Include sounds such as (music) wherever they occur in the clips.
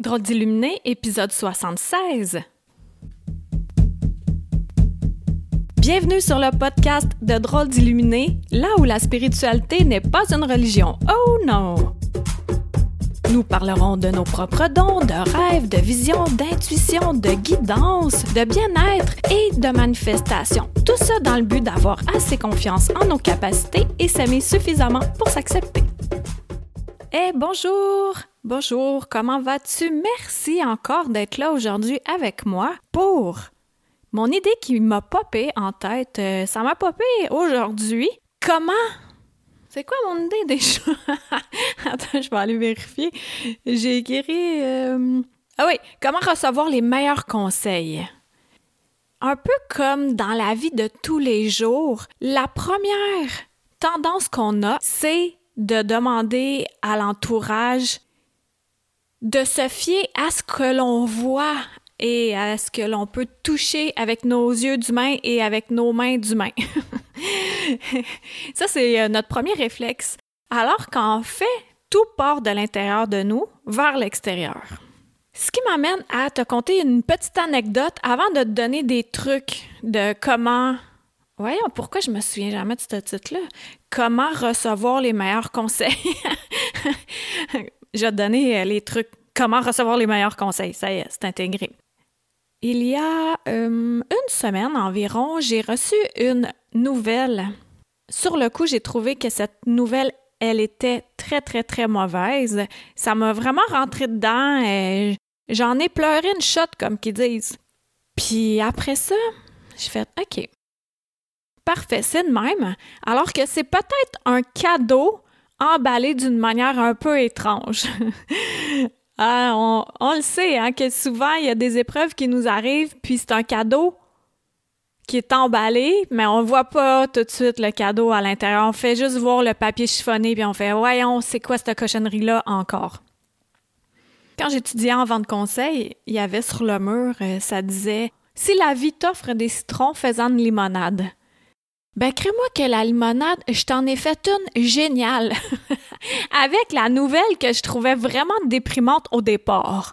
Drôle d'illuminé, épisode 76. Bienvenue sur le podcast de Drôle d'illuminé, là où la spiritualité n'est pas une religion. Oh non! Nous parlerons de nos propres dons, de rêves, de visions, d'intuition, de guidance, de bien-être et de manifestation. Tout ça dans le but d'avoir assez confiance en nos capacités et s'aimer suffisamment pour s'accepter. Eh bonjour! Bonjour, comment vas-tu? Merci encore d'être là aujourd'hui avec moi pour mon idée qui m'a popé en tête. euh, ça m'a popé aujourd'hui. Comment? C'est quoi mon idée déjà? (laughs) Attends, je vais aller vérifier. J'ai écrit. euh, Ah oui, comment recevoir les meilleurs conseils? Un peu comme dans la vie de tous les jours, la première tendance qu'on a, c'est de demander à l'entourage de se fier à ce que l'on voit et à ce que l'on peut toucher avec nos yeux d'humain et avec nos mains d'humain. (laughs) Ça, c'est euh, notre premier réflexe. Alors qu'en fait, tout part de l'intérieur de nous vers l'extérieur. Ce qui m'amène à te conter une petite anecdote avant de te donner des trucs de comment... Voyons, pourquoi je me souviens jamais de ce titre-là? Comment recevoir les meilleurs conseils? (laughs) je vais te donner euh, les trucs. Comment recevoir les meilleurs conseils? Ça y est, c'est intégré. Il y a euh, une semaine environ, j'ai reçu une nouvelle. Sur le coup, j'ai trouvé que cette nouvelle, elle était très, très, très mauvaise. Ça m'a vraiment rentré dedans. et J'en ai pleuré une shot, comme qu'ils disent. Puis après ça, j'ai fait OK. Parfait, même. Alors que c'est peut-être un cadeau emballé d'une manière un peu étrange. (laughs) Ah, on, le sait, hein, que souvent, il y a des épreuves qui nous arrivent, puis c'est un cadeau qui est emballé, mais on voit pas tout de suite le cadeau à l'intérieur. On fait juste voir le papier chiffonné, puis on fait « Voyons, c'est quoi cette cochonnerie-là encore? » Quand j'étudiais en vente conseil, il y avait sur le mur, euh, ça disait « Si la vie t'offre des citrons, fais-en une limonade. » Ben, crée-moi que la limonade, je t'en ai fait une géniale. (laughs) Avec la nouvelle que je trouvais vraiment déprimante au départ.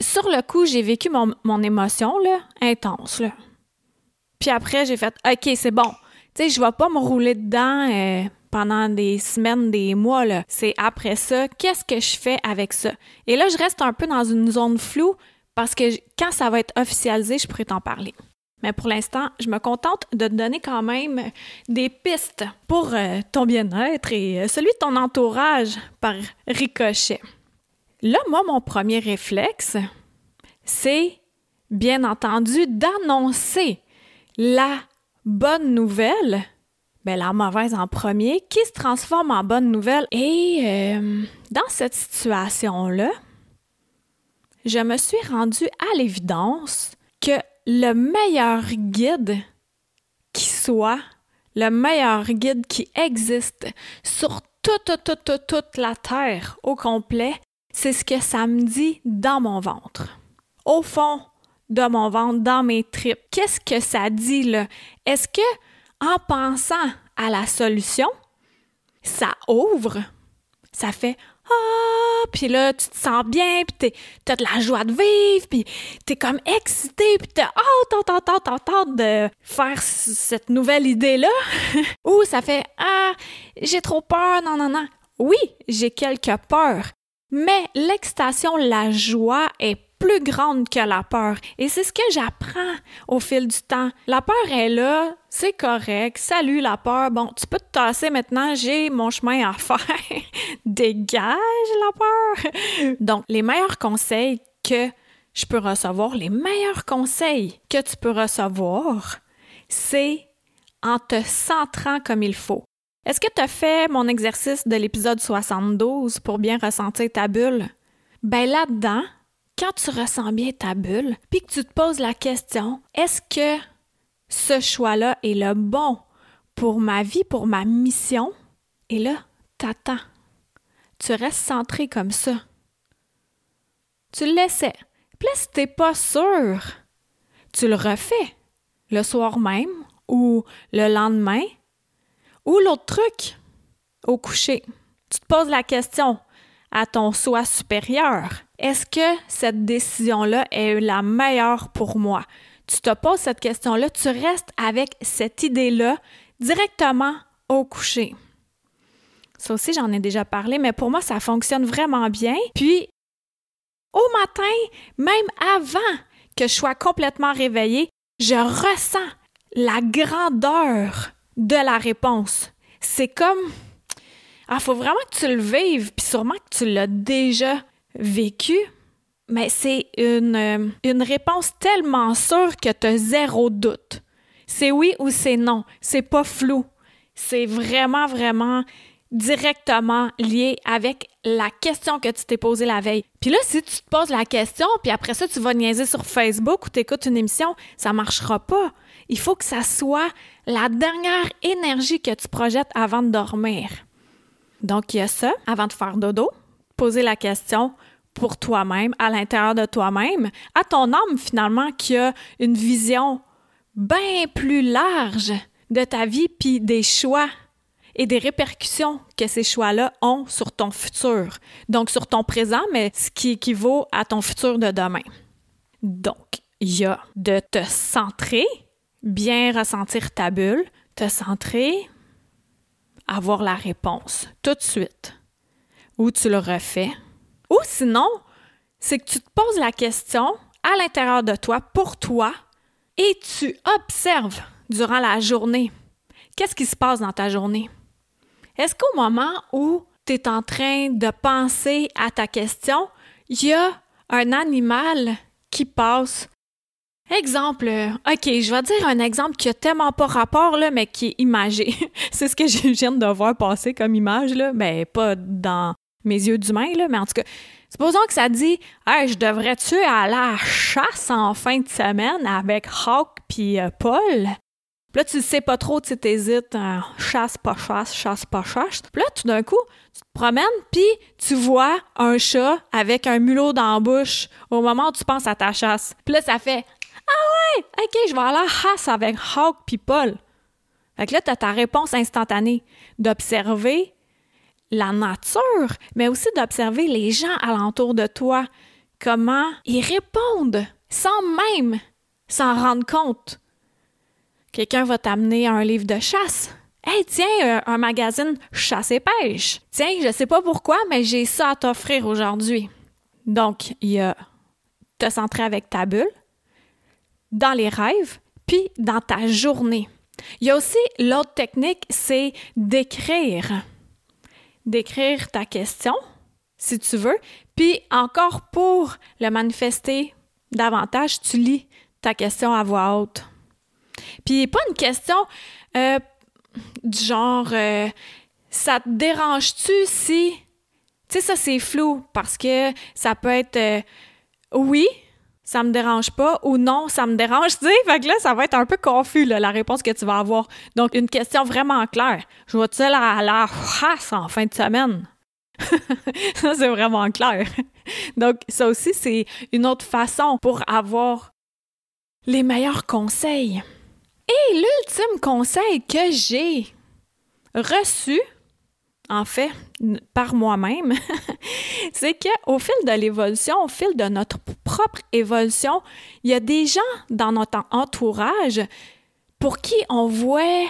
Sur le coup, j'ai vécu mon, émotion, là, intense, là. Puis après, j'ai fait, OK, c'est bon. Tu sais, je vais pas me rouler dedans euh, pendant des semaines, des mois, là. C'est après ça, qu'est-ce que je fais avec ça? Et là, je reste un peu dans une zone floue parce que quand ça va être officialisé, je pourrais t'en parler. Mais pour l'instant, je me contente de te donner quand même des pistes pour euh, ton bien-être et euh, celui de ton entourage par ricochet. Là, moi, mon premier réflexe, c'est bien entendu d'annoncer la bonne nouvelle, ben la mauvaise en premier, qui se transforme en bonne nouvelle. Et euh, dans cette situation-là, je me suis rendue à l'évidence que le meilleur guide qui soit, le meilleur guide qui existe sur toute, toute, toute, toute, la Terre au complet, c'est ce que ça me dit dans mon ventre. Au fond de mon ventre, dans mes tripes. Qu'est-ce que ça dit là? Est-ce que, en pensant à la solution, ça ouvre, ça fait ah, puis là, tu te sens bien, puis t'as de la joie de vivre, puis t'es comme excité, puis t'as hâte, hâte, hâte, hâte, hâte, de faire cette nouvelle idée-là. (laughs) Ou ça fait Ah, j'ai trop peur, non, non, non. Oui, j'ai quelques peurs, mais l'excitation, la joie est plus grande que la peur. Et c'est ce que j'apprends au fil du temps. La peur est là, c'est correct. Salut la peur. Bon, tu peux te tasser maintenant, j'ai mon chemin à (laughs) faire. Dégage la peur. Donc, les meilleurs conseils que je peux recevoir, les meilleurs conseils que tu peux recevoir, c'est en te centrant comme il faut. Est-ce que tu as fait mon exercice de l'épisode 72 pour bien ressentir ta bulle? Ben là-dedans, quand tu ressens bien ta bulle, puis que tu te poses la question, est-ce que ce choix-là est le bon pour ma vie, pour ma mission? Et là, t'attends. Tu restes centré comme ça. Tu le laissais. Puis là, si t'es pas sûr, tu le refais le soir même ou le lendemain ou l'autre truc, au coucher. Tu te poses la question à ton soi supérieur, est-ce que cette décision-là est la meilleure pour moi? Tu te poses cette question-là, tu restes avec cette idée-là directement au coucher. Ça aussi, j'en ai déjà parlé, mais pour moi, ça fonctionne vraiment bien. Puis, au matin, même avant que je sois complètement réveillée, je ressens la grandeur de la réponse. C'est comme ah, faut vraiment que tu le vives, puis sûrement que tu l'as déjà vécu, mais c'est une, euh, une réponse tellement sûre que tu as zéro doute. C'est oui ou c'est non. C'est pas flou. C'est vraiment, vraiment directement lié avec la question que tu t'es posée la veille. Puis là, si tu te poses la question, puis après ça, tu vas niaiser sur Facebook ou t'écoutes une émission, ça marchera pas. Il faut que ça soit la dernière énergie que tu projettes avant de dormir. Donc, il y a ça, avant de faire dodo, poser la question pour toi-même, à l'intérieur de toi-même, à ton âme finalement qui a une vision bien plus large de ta vie puis des choix et des répercussions que ces choix-là ont sur ton futur. Donc sur ton présent, mais ce qui équivaut à ton futur de demain. Donc, il y a de te centrer, bien ressentir ta bulle, te centrer, avoir la réponse tout de suite. Ou tu le refais. Ou sinon, c'est que tu te poses la question à l'intérieur de toi, pour toi, et tu observes durant la journée. Qu'est-ce qui se passe dans ta journée? Est-ce qu'au moment où tu es en train de penser à ta question, il y a un animal qui passe? Exemple, OK, je vais dire un exemple qui a tellement pas rapport, mais qui est imagé. (laughs) c'est ce que je viens de voir passer comme image, là, mais pas dans mes yeux d'humain, là, mais en tout cas, supposons que ça dit Hey, je devrais-tu aller à la chasse en fin de semaine avec Hawk puis euh, Paul? Puis là, tu sais pas trop, tu t'hésites, hein, chasse, pas chasse, chasse, pas chasse. Puis là, tout d'un coup, tu te promènes, puis tu vois un chat avec un mulot dans la bouche au moment où tu penses à ta chasse. Puis là, ça fait ah ouais, ok, je vais aller à Haas avec Hawk puis Paul. Fait que là, tu as ta réponse instantanée d'observer la nature, mais aussi d'observer les gens alentour de toi, comment ils répondent sans même s'en rendre compte. Quelqu'un va t'amener un livre de chasse. Hey, tiens, un, un magazine chasse et pêche. Tiens, je sais pas pourquoi, mais j'ai ça à t'offrir aujourd'hui. Donc, il y a te centrer avec ta bulle, dans les rêves, puis dans ta journée. Il y a aussi l'autre technique, c'est d'écrire. D'écrire ta question, si tu veux, puis encore pour le manifester davantage, tu lis ta question à voix haute. Puis pas une question euh, du genre euh, ça te dérange-tu si tu sais ça c'est flou parce que ça peut être euh, oui ça me dérange pas ou non, ça me dérange, tu sais. Fait que là, ça va être un peu confus, la réponse que tu vas avoir. Donc, une question vraiment claire. Je vois-tu à la chasse en fin de semaine? (laughs) ça, c'est vraiment clair. Donc, ça aussi, c'est une autre façon pour avoir les meilleurs conseils. Et l'ultime conseil que j'ai reçu en fait, par moi-même, (laughs) c'est qu'au fil de l'évolution, au fil de notre propre évolution, il y a des gens dans notre entourage pour qui on voit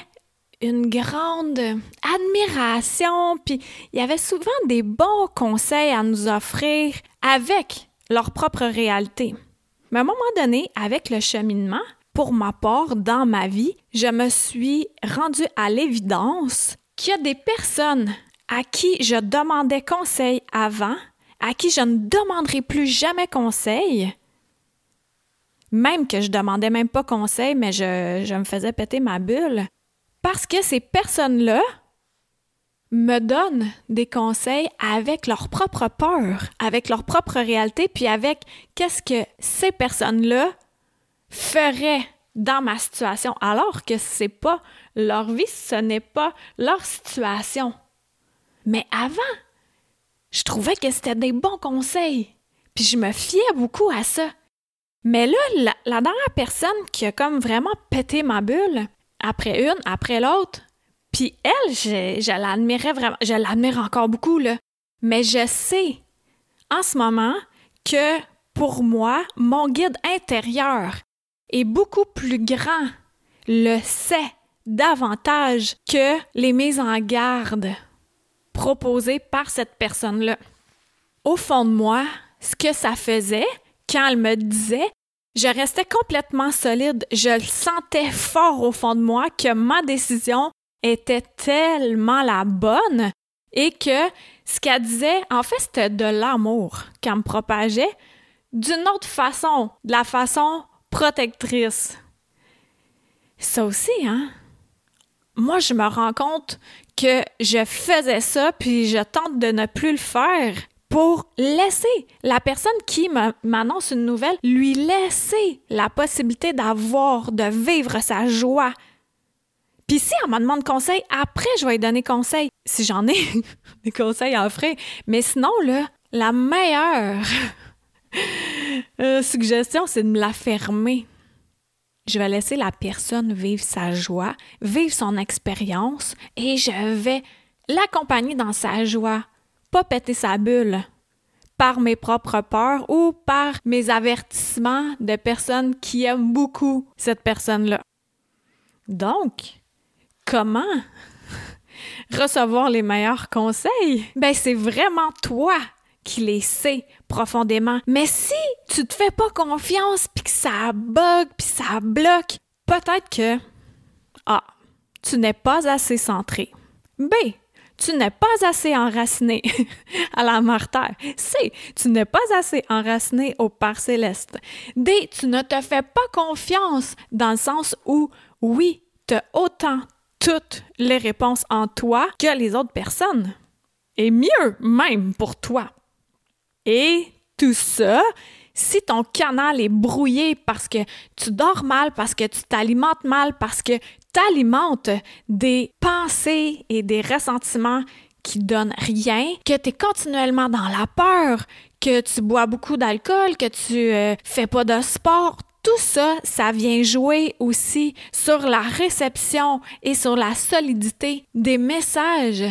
une grande admiration, puis il y avait souvent des bons conseils à nous offrir avec leur propre réalité. Mais à un moment donné, avec le cheminement, pour ma part, dans ma vie, je me suis rendue à l'évidence qu'il y a des personnes à qui je demandais conseil avant, à qui je ne demanderai plus jamais conseil, même que je demandais même pas conseil, mais je, je me faisais péter ma bulle, parce que ces personnes-là me donnent des conseils avec leur propre peur, avec leur propre réalité, puis avec qu'est-ce que ces personnes-là feraient dans ma situation, alors que c'est pas leur vie, ce n'est pas leur situation. Mais avant, je trouvais que c'était des bons conseils. Puis je me fiais beaucoup à ça. Mais là, la, dernière personne qui a comme vraiment pété ma bulle, après une, après l'autre, puis elle, je, l'admirais vraiment, je l'admire encore beaucoup. Mais je sais, en ce moment, que pour moi, mon guide intérieur est beaucoup plus grand, le sait davantage que les mises en garde proposées par cette personne-là. Au fond de moi, ce que ça faisait, quand elle me disait, je restais complètement solide, je sentais fort au fond de moi que ma décision était tellement la bonne et que ce qu'elle disait, en fait, c'était de l'amour qu'elle me propageait d'une autre façon, de la façon protectrice. Ça aussi, hein? Moi, je me rends compte que je faisais ça, puis je tente de ne plus le faire pour laisser la personne qui m'annonce une nouvelle, lui laisser la possibilité d'avoir, de vivre sa joie. Puis si elle me demande conseil, après, je vais lui donner conseil, si j'en ai (laughs) des conseils à offrir. Mais sinon, là, la meilleure (laughs) euh, suggestion, c'est de me la fermer. Je vais laisser la personne vivre sa joie, vivre son expérience, et je vais l'accompagner dans sa joie, pas péter sa bulle par mes propres peurs ou par mes avertissements de personnes qui aiment beaucoup cette personne-là. Donc, comment (laughs) recevoir les meilleurs conseils? Ben, c'est vraiment toi qui les sais profondément. Mais si tu te fais pas confiance puis que ça bug puis ça bloque, peut-être que A. Tu n'es pas assez centré. B tu n'es pas assez enraciné (laughs) à la martyre. C, tu n'es pas assez enraciné au Père céleste. D, tu ne te fais pas confiance dans le sens où, oui, tu as autant toutes les réponses en toi que les autres personnes. Et mieux même pour toi. Et tout ça, si ton canal est brouillé parce que tu dors mal, parce que tu t'alimentes mal, parce que alimente des pensées et des ressentiments qui donnent rien, que tu es continuellement dans la peur, que tu bois beaucoup d'alcool, que tu euh, fais pas de sport, tout ça, ça vient jouer aussi sur la réception et sur la solidité des messages,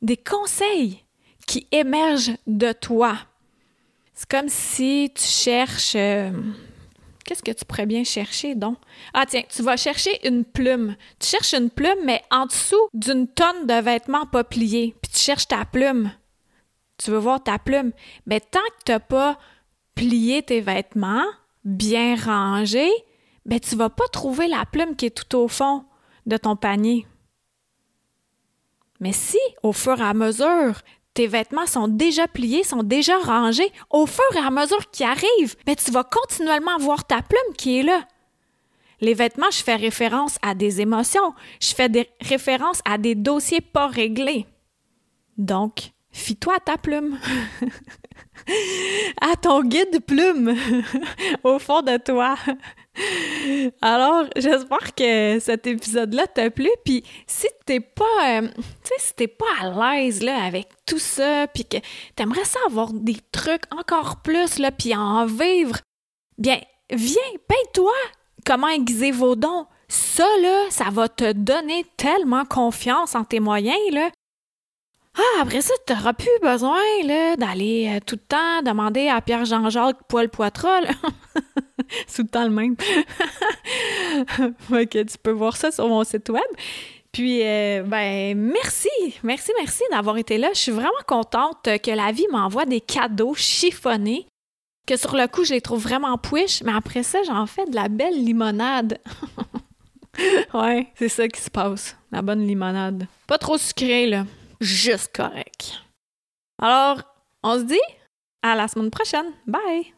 des conseils qui émergent de toi. C'est comme si tu cherches euh, Qu'est-ce que tu pourrais bien chercher donc? Ah tiens, tu vas chercher une plume. Tu cherches une plume, mais en dessous d'une tonne de vêtements pas pliés. Puis tu cherches ta plume. Tu veux voir ta plume. Mais tant que tu n'as pas plié tes vêtements, bien rangés, ben tu vas pas trouver la plume qui est tout au fond de ton panier. Mais si, au fur et à mesure, tes vêtements sont déjà pliés, sont déjà rangés, au fur et à mesure qu'ils arrivent, mais ben, tu vas continuellement voir ta plume qui est là. Les vêtements, je fais référence à des émotions, je fais des références à des dossiers pas réglés. Donc, fie-toi à ta plume, (laughs) à ton guide plume (laughs) au fond de toi. Alors, j'espère que cet épisode-là t'a plu. Puis si t'es pas, euh, si pas à l'aise là avec tout ça, puis que t'aimerais ça avoir des trucs encore plus là, puis en vivre, bien, viens, paye-toi. Comment aiguiser vos dons? Ça là, ça va te donner tellement confiance en tes moyens. Ah, après ça, tu n'auras plus besoin d'aller euh, tout le temps demander à Pierre-Jean-Jacques Poil Poitras. (laughs) (laughs) Tout le temps le même. (laughs) ok, tu peux voir ça sur mon site web. Puis, euh, ben, merci, merci, merci d'avoir été là. Je suis vraiment contente que la vie m'envoie des cadeaux chiffonnés, que sur le coup, je les trouve vraiment push, mais après ça, j'en fais de la belle limonade. (laughs) ouais, c'est ça qui se passe, la bonne limonade. Pas trop sucrée, là juste correct. Alors, on se dit à la semaine prochaine. Bye!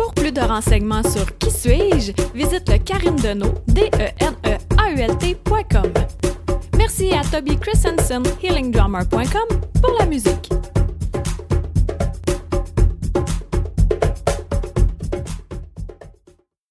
Pour plus de renseignements sur Qui suis-je, visite le Karine Deneau, d e n e a u l Merci à Toby Christensen, healingdrummer.com, pour la musique.